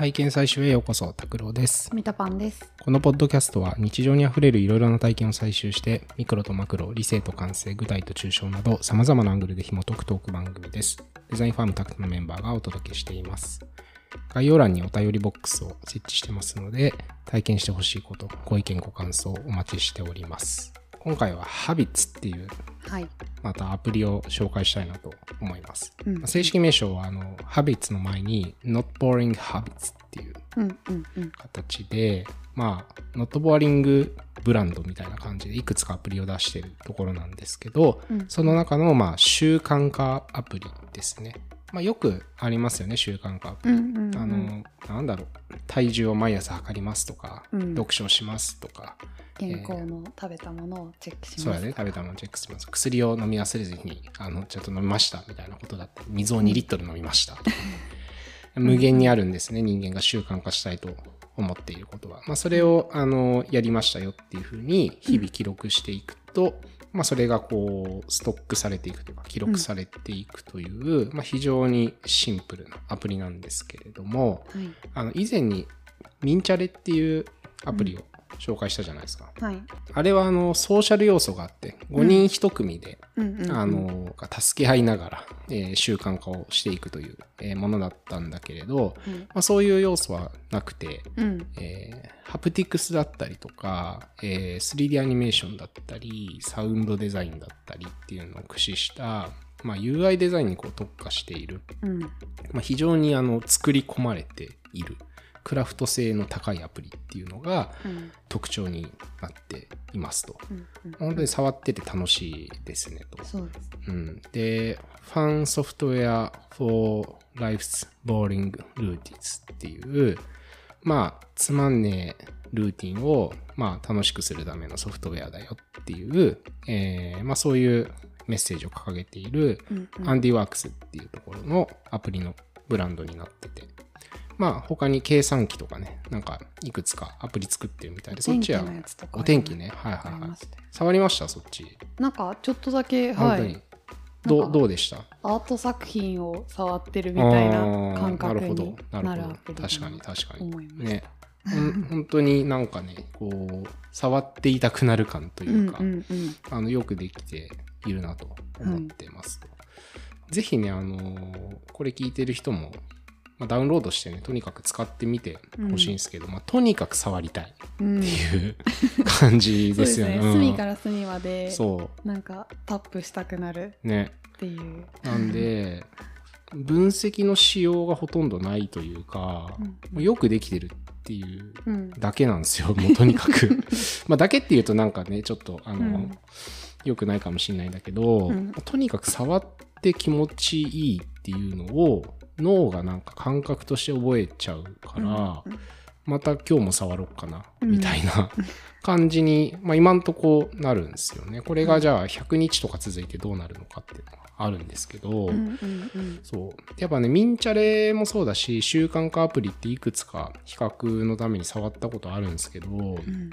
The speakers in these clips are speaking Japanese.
体験採集へようこそ、拓郎です。ミタパンです。このポッドキャストは日常にあふれるいろいろな体験を採集して、ミクロとマクロ、理性と感性、具体と抽象など、様々なアングルで紐解くトーク番組です。デザインファームタクトのメンバーがお届けしています。概要欄にお便りボックスを設置してますので、体験してほしいこと、ご意見ご感想お待ちしております。今回は Habits っていうはい。またアプリを紹介したいなと思います。うんまあ正式名称はあの Habits の前に Not Boring Habits っていう。形で、まあ、Not Boring ブランドみたいな感じでいくつかアプリを出してるところなんですけど、うんその中のまあ習慣化アプリですね。まあ、よくありますよね、習慣化アプリ。うんうんうん。あの、なんだろう、体重を毎朝測りますとか、うん読書をしますとか、健康の食べたものをチェックします。そうだね、食べたものチェックします。薬を飲み忘れずに、あの、ちょっと飲みましたみたいなことだって、水を2リットル飲みました。無限にあるんですね、人間が習慣化したいと思っていることは。まあ、それを、あの、やりましたよっていうふうに、日々記録していくと、まあ、それがこう、ストックされていくというか、記録されていくという、まあ、非常にシンプルなアプリなんですけれども、はい。あの、以前に、ミンチャレっていうアプリを紹介したじゃないですか。はい。あれはあのソーシャル要素があって5人1組で。あのが助け合いながら、えー習慣化をしていくという、えーものだったんだけれど、うんまあ、そういう要素はなくて、うん。えーハプティクスだったりとか、えー 3D アニメーションだったりサウンドデザインだったりっていうのを駆使した、まあ、UI デザインにこう特化している、うん。まあ、非常にあの作り込まれているクラフト性の高いアプリっていうのがうん。特徴になっていますと。うんうん。本当に触ってて楽しいですねと。そうん、で、ファンソフトウェア for Life's Boring Routines っていう、まあ、つまんねえルーティンを、まあ、楽しくするためのソフトウェアだよっていう、えーまあ、そういうメッセージを掲げている、うんうん。アンディワークスっていうところのアプリのブランドになってて、まあ他に計算機とかね、なんかいくつかアプリ作ってるみたいで、そっちはお天気ね、はいはいはい。触りました、そっち。なんかちょっとだけ。はい。どうどうでした？アート作品を触ってるみたいな感覚あーなるほどになるほど。確かに確かに。ね。本当になんかねこう触っていたくなる感というか、うんうんうん。あのよくできているなと思ってますと、ぜひねあのーこれ聞いてる人も、まあ、ダウンロードしてねとにかく使ってみてほしいんですけど、まあ、とにかく触りたいうん。っていう感じ そうでよね。ですすね。うん隅から隅まで、そなんかタップしたくなるうねっていう。なんで分析の仕様がほとんどないというか、うんよくできてるっていううん。だけなんですよ、もうとにかく。まあ、だけっていうとなんかね、ちょっと、あの、うん良くないかもしれないんだけど、うんとにかく触って気持ちいいっていうのを、脳がなんか感覚として覚えちゃうから、うんまた今日も触ろうかな、うんみたいな 感じに、まあ今んとこなるんですよね。これがじゃあ100日とか続いてどうなるのかっていうのがあるんですけど、うんうんうんそう。やっぱね、ミンチャレもそうだし、習慣化アプリっていくつか比較のために触ったことあるんですけど、うん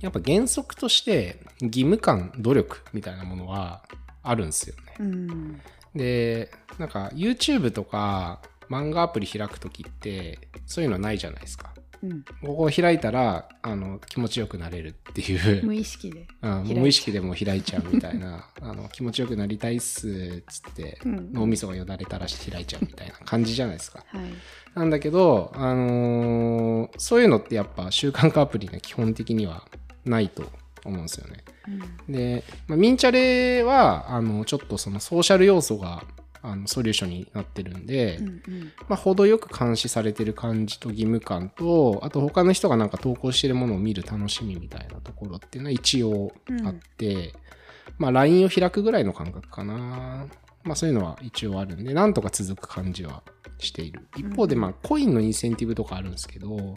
やっぱ原則として義務感、努力みたいなものはあるんですよね。うんで、なんか YouTube とか漫画アプリ開くときって、そういうのないじゃないですか。うんここを開いたら、あの、気持ちよくなれるっていう。無意識で。無意識でも開いちゃうみたいなあの気持ちよくなりたいっすっつって、うん脳みそがよだれ垂らして開いちゃうみたいな感じじゃないですか。はい。なんだけど、あのーそういうのってやっぱ習慣化アプリが基本的にはないと思うんですよね。で、まあ、ミンチャレはあのちょっとそのソーシャル要素があのソリューションになってるんで、うんうん。まあ、程よく監視されてる感じと義務感とあと他の人がなんか投稿してるものを見る楽しみみたいなところっていうのは一応あって、まあ LINE を開くぐらいの感覚かな。まあそういうのは一応あるんでなんとか続く感じはしている。一方でまあコインのインセンティブとかあるんですけど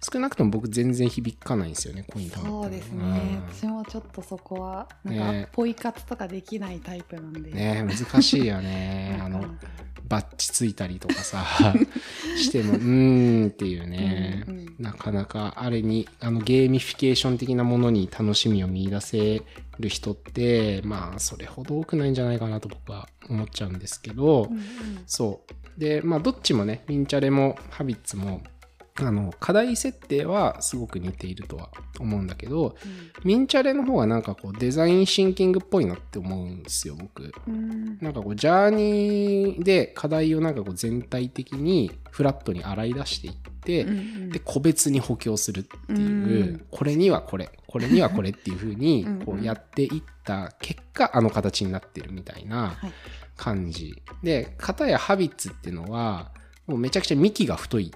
少なくとも僕全然響かないんですよねコイン貯まっても。そうですね、うん。私もちょっとそこはなんね。かポイ活とかできないタイプなんで、ね難しいよね。あのバッチついたりとかさ してもうーんっていうね、うんうん。なかなかあれにあのゲーミフィケーション的なものに楽しみを見出せる人ってまあそれほど多くないんじゃないかなと僕は思っちゃうんですけど、うんうん。そう。でまあどっちもねミンチャレもハビッツもあの課題設定はすごく似ているとは思うんだけどミンチャレの方がなんかこうデザインシンキングっぽいなって思うんですよ僕。うん。なんかこうジャーニーで課題をなんかこう全体的にフラットに洗い出していって、うんで個別に補強するっていう、うん。これにはこれこれにはこれっていう風にうんうん。こうやっていった結果あの形になってるみたいなはい。感じ。で片やハビッツっていうのはもうめちゃくちゃ幹が太い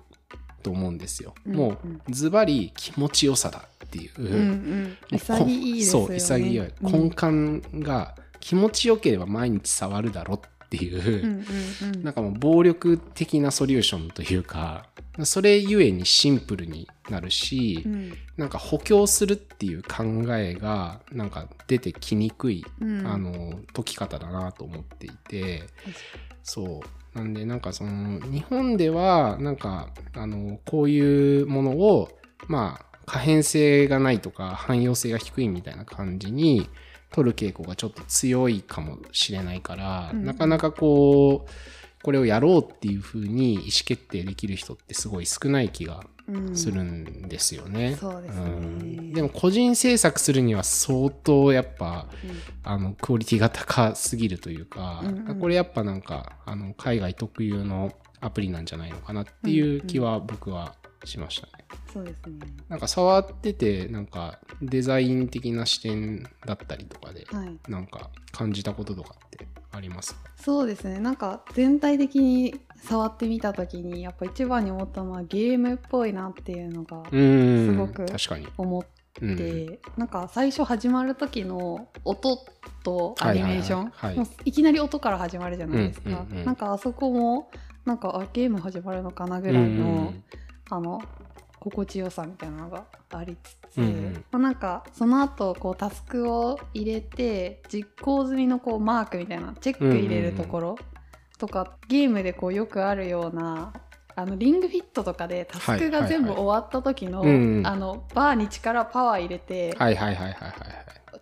と思うんですよ、うんもうズバリ気持ちよさだっていう、うんうん。潔いですよね。そう潔い、うん根幹が気持ちよければ毎日触るだろっていう、うんうんうん。なんかもう暴力的なソリューションというかそれゆえにシンプルになるし、うん。なんか補強するっていう考えがなんか出てきにくい、うん。あの解き方だなと思っていて。そうなんでなんかその日本ではなんかあのこういうものをまあ可変性がないとか汎用性が低いみたいな感じに取る傾向がちょっと強いかもしれないから、うんなかなかこうこれをやろうっていうふうに意思決定できる人ってすごい少ない気がうん。するんですよね。でも個人制作するには相当やっぱあのクオリティが高すぎるというか、うんうん。これやっぱなんかあの海外特有のアプリなんじゃないのかなっていう気は僕はしましたね。そうですね。なんか触っててなんかデザイン的な視点だったりとかではい。なんか感じたこととかってあります。かそうですね。なんか全体的に触ってみた時にやっぱ一番に思ったのはゲームっぽいなっていうのがすごく。思っうん。て、なんか最初始まる時の音とアニメーション、はいはいきなり音から始まるじゃないですか、うんうんうんなんかあそこもなんかあゲーム始まるのかなぐらいの、あの心地よさみたいなのがありつつ、うんうんまあ、なんかその後こうタスクを入れて実行済みのこうマークみたいなチェック入れるところとか、ゲームでこうよくあるようなあのリングフィットとかでタスクが全部終わった時の,、はいはいはいうんうんあのバーに力パワー入れて、はいはいはいはいはいはい。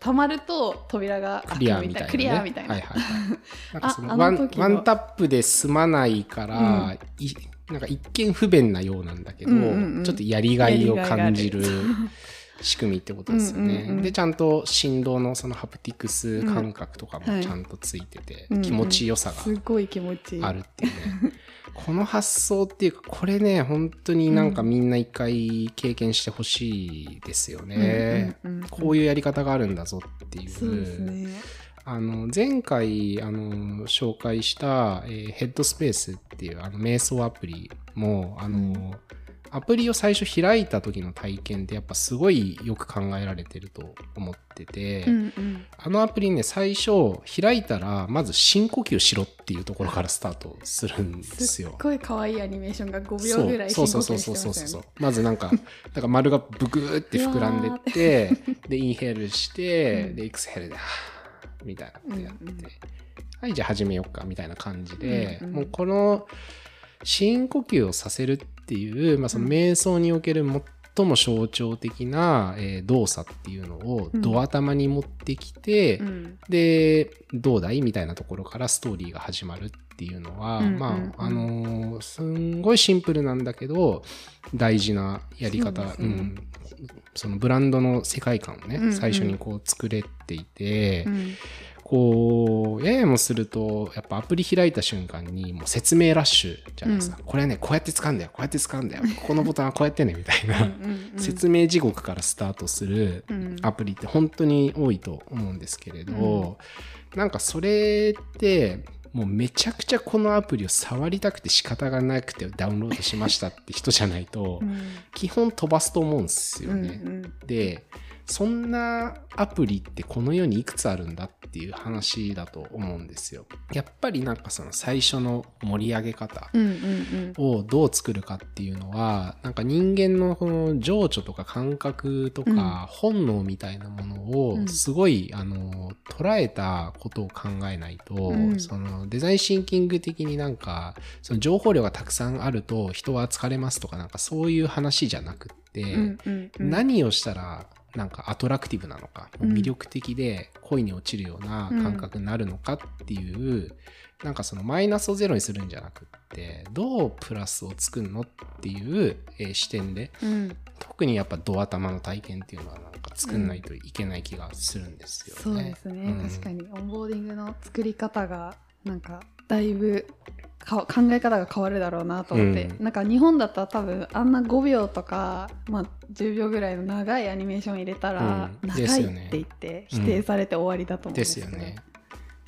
溜まると扉がクリアみたいな、ね。クリアみたいな、はいはいはい。なんかそのあワンあの時のワンタップで済まないから、いなんか一見不便なようなんだけど、うんうんうん。ちょっとやりがいを感じる 仕組みってことですよね。うんうんうんで、ちゃんと振動のそのハプティクス感覚とかもうんはい。ちゃんとついてて、うんうん。気持ちよさがすごい気持ちいい。あるっていうね。この発想っていうか、これね、本当になんかみんな一回経験してほしいですよね。うんうんうんこういうやり方があるんだぞっていう。そうねあの前回あの紹介した、えーヘッドスペースっていうあの瞑想アプリもあの、アプリを最初開いた時の体験ってやっぱすごいよく考えられてると思ってて、うんうん。あのアプリね最初開いたらまず深呼吸しろっていうところからスタートするんですすっよ。ごい可愛いアニメーションが5秒ぐらいそう深呼そうそう吸してそうそうそうましたよね。まずなんかだから丸がブクーって膨らんでってでインヘルして、うん。でエクスヘルでみたいなことやって、うんうんはいじゃあ始めようかみたいな感じで、うんうん。もうこの深呼吸をさせるっていう、まあ、そのうん。瞑想における最も象徴的な、えー動作っていうのをうん。ド頭に持ってきて、うん。でどうだい？みたいなところからストーリーが始まるっていうのは、うんうんうん。まああのーすんごいシンプルなんだけど大事なやり方。そうん、そのブランドの世界観をね、うんうん。最初にこう作れていて、うん。こうややもするとやっぱアプリ開いた瞬間にもう説明ラッシュじゃないですか、これはねこうやって使うんだよこうやって使うんだよここのボタンはこうやってねみたいな、うんうん説明地獄からスタートするうん。アプリって本当に多いと思うんですけれど、なんかそれってもうめちゃくちゃこのアプリを触りたくて仕方がなくてダウンロードしましたって人じゃないと、うん基本飛ばすと思うんですようんね。うんでそんなアプリってこの世にいくつあるんだっていう話だと思うんですよ。やっぱりなんかその最初の盛り上げ方をどう作るかっていうのはなんか人間のこの情緒とか感覚とうん。か本能みたいなものうん。をすごい、あの捉えたことを考えないと、うん。そのデザインシンキング的になんかその情報量がたくさんあると人は疲れますとかなんかそういう話じゃなくって、何をしたらなんかアトラクティブなのか、魅力的で恋に落ちるような感覚になるのかっていう、なんかそのマイナスをゼロにするんじゃなくってどうプラスを作るのっていう、えー視点でうん。特にやっぱドア玉の体験っていうのはなんか作んないといけない気がするんですよね。そうですね、うん。確かに。オンボーディングの作り方がなんかだいぶか考え方が変わるだろうなと思って、うん。なんか日本だったら多分あんな5秒とか、まあ、10秒ぐらいの長いアニメーション入れたら、うん。長いって言って否定されて終わりだと思うんでですよね。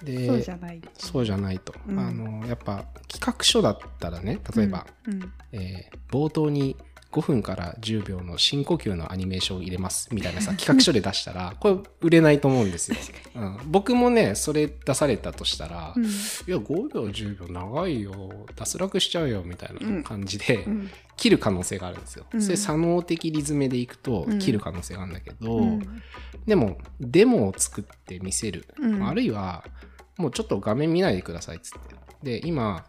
でそうじゃないそうじゃないと、うん。あのやっぱ企画書だったらね例えば、うん。えー冒頭に5分から10秒の深呼吸のアニメーションを入れますみたいなさ企画書で出したらこれ売れないと思うんですよ、うん、僕もねそれ出されたとしたら、うん。いや5秒10秒長いよ脱落しちゃうよみたいな感じで、うん。切る可能性があるんですよ、うん。それ左脳的リズムでいくとうん。切る可能性があるんだけど、うん。でもデモを作って見せる、うん。あるいはもうちょっと画面見ないでくださいっつって。で今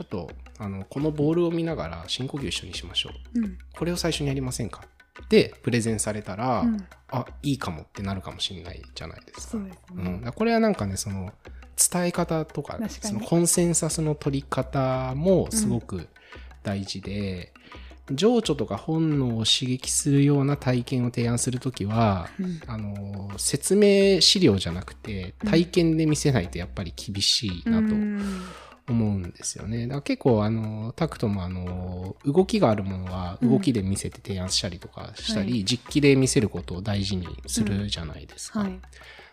ちょっとあのこのボールを見ながら深呼吸一緒にしましょう。うん。これを最初にやりませんか？でプレゼンされたら、うん。あいいかもってなるかもしれないじゃないですか。そうですうん、ねだからこれはなんかねその伝え方とかそのコンセンサスの取り方もすごく大事で、情緒とか本能を刺激するような体験を提案するときは、うん。あの説明資料じゃなくて体験で見せないとやっぱり厳しいなと。うん思うんですよね。だから結構あのタクトもあの動きがあるものは動きで見せて提案したりとかしたり、はい実機で見せることを大事にするじゃないですか。はい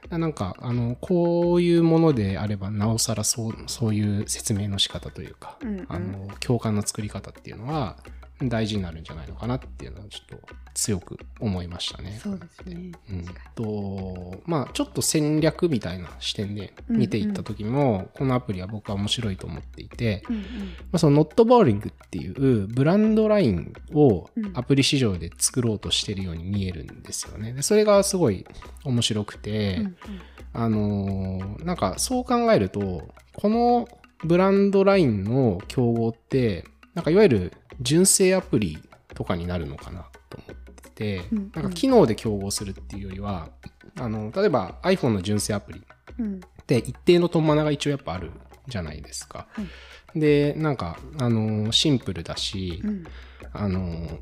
だからなんかあのこういうものであればなおさらそうそういう説明の仕方というか、うんうんあの共感の作り方っていうのは大事になるんじゃないのかなっていうのはちょっと強く思いましたね。そうですね。うん。とまあちょっと戦略みたいな視点で見ていった時も、このアプリは僕は面白いと思っていて、にうん。まあ、その Not Boring っていうブランドラインをうん。アプリ市場で作ろうとしてるように見えるんですよね。でそれがすごい面白くて、うんうん。あのーなんかそう考えるとこのブランドラインの競合ってなんかいわゆる純正アプリとかになるのかなと思ってて、うん。うんなんか機能で競合するっていうよりはあの例えば iPhone の純正アプリうん。って一定のトンマナが一応やっぱあるじゃないですか。はい。でなんかあのーシンプルだし、うん。あのー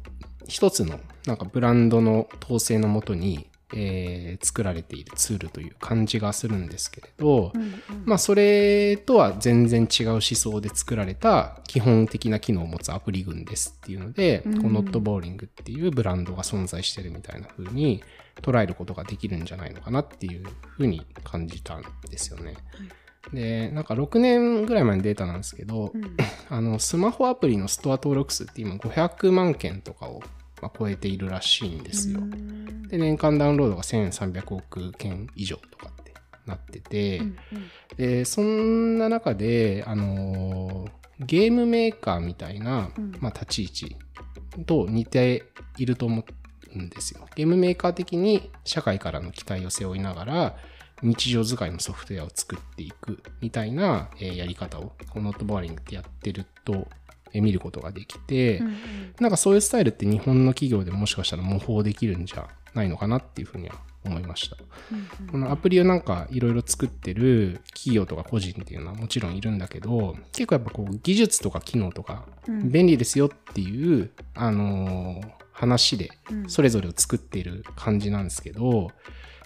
一つのなんかブランドの統制のもとに、えー作られているツールという感じがするんですけれど、うんうん。まあそれとは全然違う思想で作られた基本的な機能を持つアプリ群ですっていうので、うん。この Not Boring っていうブランドが存在してるみたいな風に捉えることができるんじゃないのかなっていう風に感じたんですよね。で、なんか6年ぐらい前のデータなんですけど、うん。あ のスマホアプリのストア登録数って今500万件とかを、まあ、超えているらしいんですよ。うんで年間ダウンロードが1300億件以上とかってなってて、うんでそんな中で、あのーゲームメーカーみたいな、うんまあ、立ち位置と似ていると思うんですよ。ゲームメーカー的に社会からの期待を背負いながら日常使いのソフトウェアを作っていくみたいな、えーやり方をこのノットボーリングってやってると、えー見ることができて、うんうん。なんかそういうスタイルって日本の企業でもしかしたら模倣できるんじゃないのかなっていうふうには思いました。うん。このアプリをなんかいろいろ作ってる企業とか個人っていうのはもちろんいるんだけど、結構やっぱこう技術とか機能とかうん。便利ですよっていう、あのー話でうん。それぞれを作っている感じなんですけど、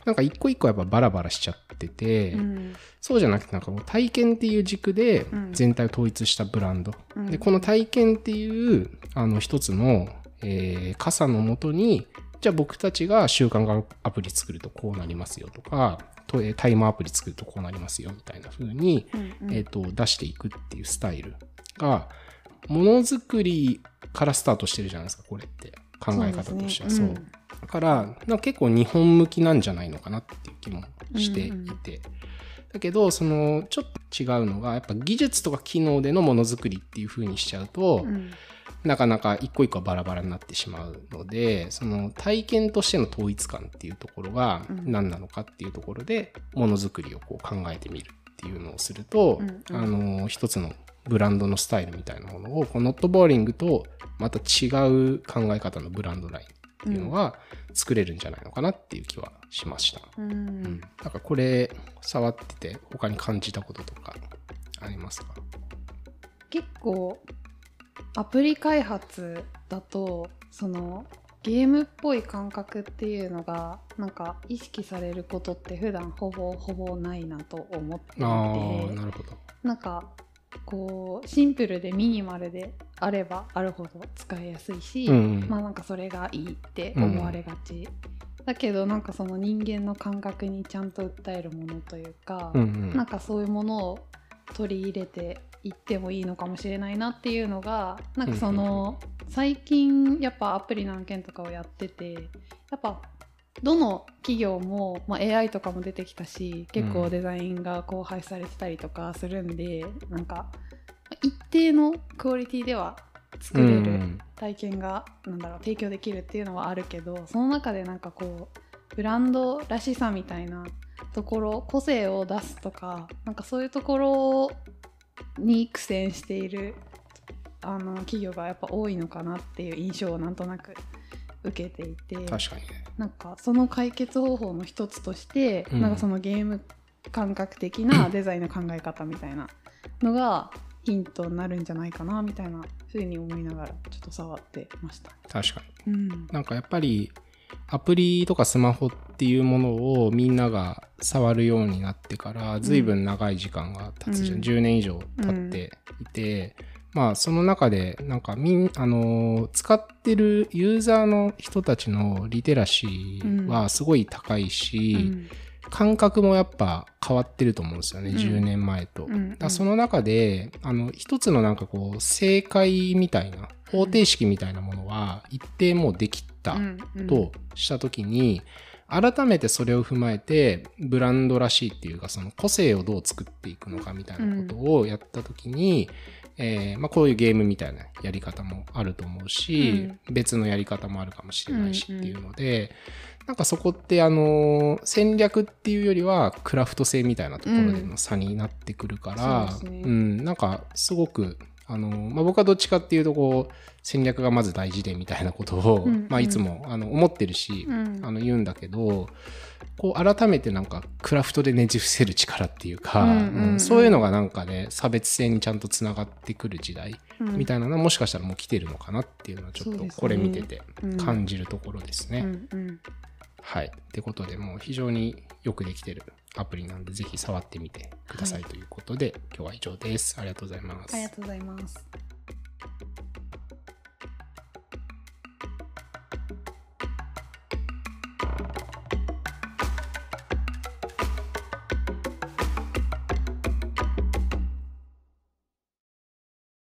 なんか一個一個やっぱバラバラしちゃってて、うん。そうじゃなくてなんかもう体験っていう軸でうん。全体を統一したブランド。うん。で、この体験っていうあの一つの、えー傘のもとに、じゃあ僕たちが習慣化アプリ作るとこうなりますよとか、とえータイムアプリ作るとこうなりますよみたいな風に、うんうん。えっ、と、出していくっていうスタイルが、ものづくりからスタートしてるじゃないですか、これって。考え方としては。そうう,、そですね。だから、なんか結構日本向きなんじゃないのかなっていう気もしていて。うんうん。だけど、その、ちょっと違うのが、やっぱ技術とか機能でのものづくりっていう風にしちゃうと、うん。なかなか一個一個バラバラになってしまうので、その体験としての統一感っていうところがうん。何なのかっていうところで、ものづくりをこう考えてみるっていうのをすると、うんうん。あの、一つのブランドのスタイルみたいなものを、このノットボーリングとまた違う考え方のブランドラインっていうのは作れるんじゃないのかなっていう気はしました。うんうん、なんかこれ触ってて他に感じたこととかありますか？結構アプリ開発だとそのゲームっぽい感覚っていうのがなんか意識されることって普段ほぼほぼないなと思っていてなるほど。なんかこうシンプルでミニマルであればあるほど使いやすいし、うん。まあなんかそれがいいって思われがち、だけどなんかその人間の感覚にちゃんと訴えるものというか、うんうん。なんかそういうものを取り入れていってもいいのかもしれないなっていうのがなんかその最近やっぱアプリの案件とかをやっててやっぱどの企業も、まあ、AI とかも出てきたし結構デザインがこう配されてたりとかするんで、なんか一定のクオリティでは作れるうん体験がなんだろう提供できるっていうのはあるけどその中でなんかこうブランドらしさみたいなところ個性を出すとかなんかそういうところに苦戦しているあの企業がやっぱ多いのかなっていう印象をなんとなく受けていて確かにね。なんかその解決方法の一つとして、うんなんかそのゲーム感覚的なデザインの考え方みたいなのがヒントになるんじゃないかなみたいなふうに思いながらちょっと触ってました。確かに。うん。なんかやっぱりアプリとかスマホっていうものをみんなが触るようになってから随分長い時間が経つじゃん、うん。10年以上経っていて、まあその中でなんかみんあのー使ってるユーザーの人たちのリテラシーはすごい高いし、感覚もやっぱ変わってると思うんですよね、うん。10年前と。うんうん。だその中で、あの、一つのなんかこう、正解みたいな、方程式みたいなものは一定もうできたとしたときに、改めてそれを踏まえて、ブランドらしいっていうか、その個性をどう作っていくのかみたいなことをやったときに、えーまあ、こういうゲームみたいなやり方もあると思うし、別のやり方もあるかもしれないしっていうので、なんかそこってあの戦略っていうよりはクラフト性みたいなところでの差になってくるから、そうですね。うん、なんかすごくあの、まあ、僕はどっちかっていうとこう戦略がまず大事でみたいなことを、うんまあ、いつもあの思ってるし、うん。あの言うんだけどこう改めてなんかクラフトでねじ伏せる力っていうか、うんうんうんうん。そういうのがなんかね差別性にちゃんとつながってくる時代みたいいなのはもしかしたらもう来てるのかなっていうのはちょっとこれ見ててな感じるところですね。うんうんはい。ってことでもう非常によくできてるアプリなんで、ぜひ触ってみてくださいということで、はい、今日は以上です。ありがとうございます。ありがとうございます。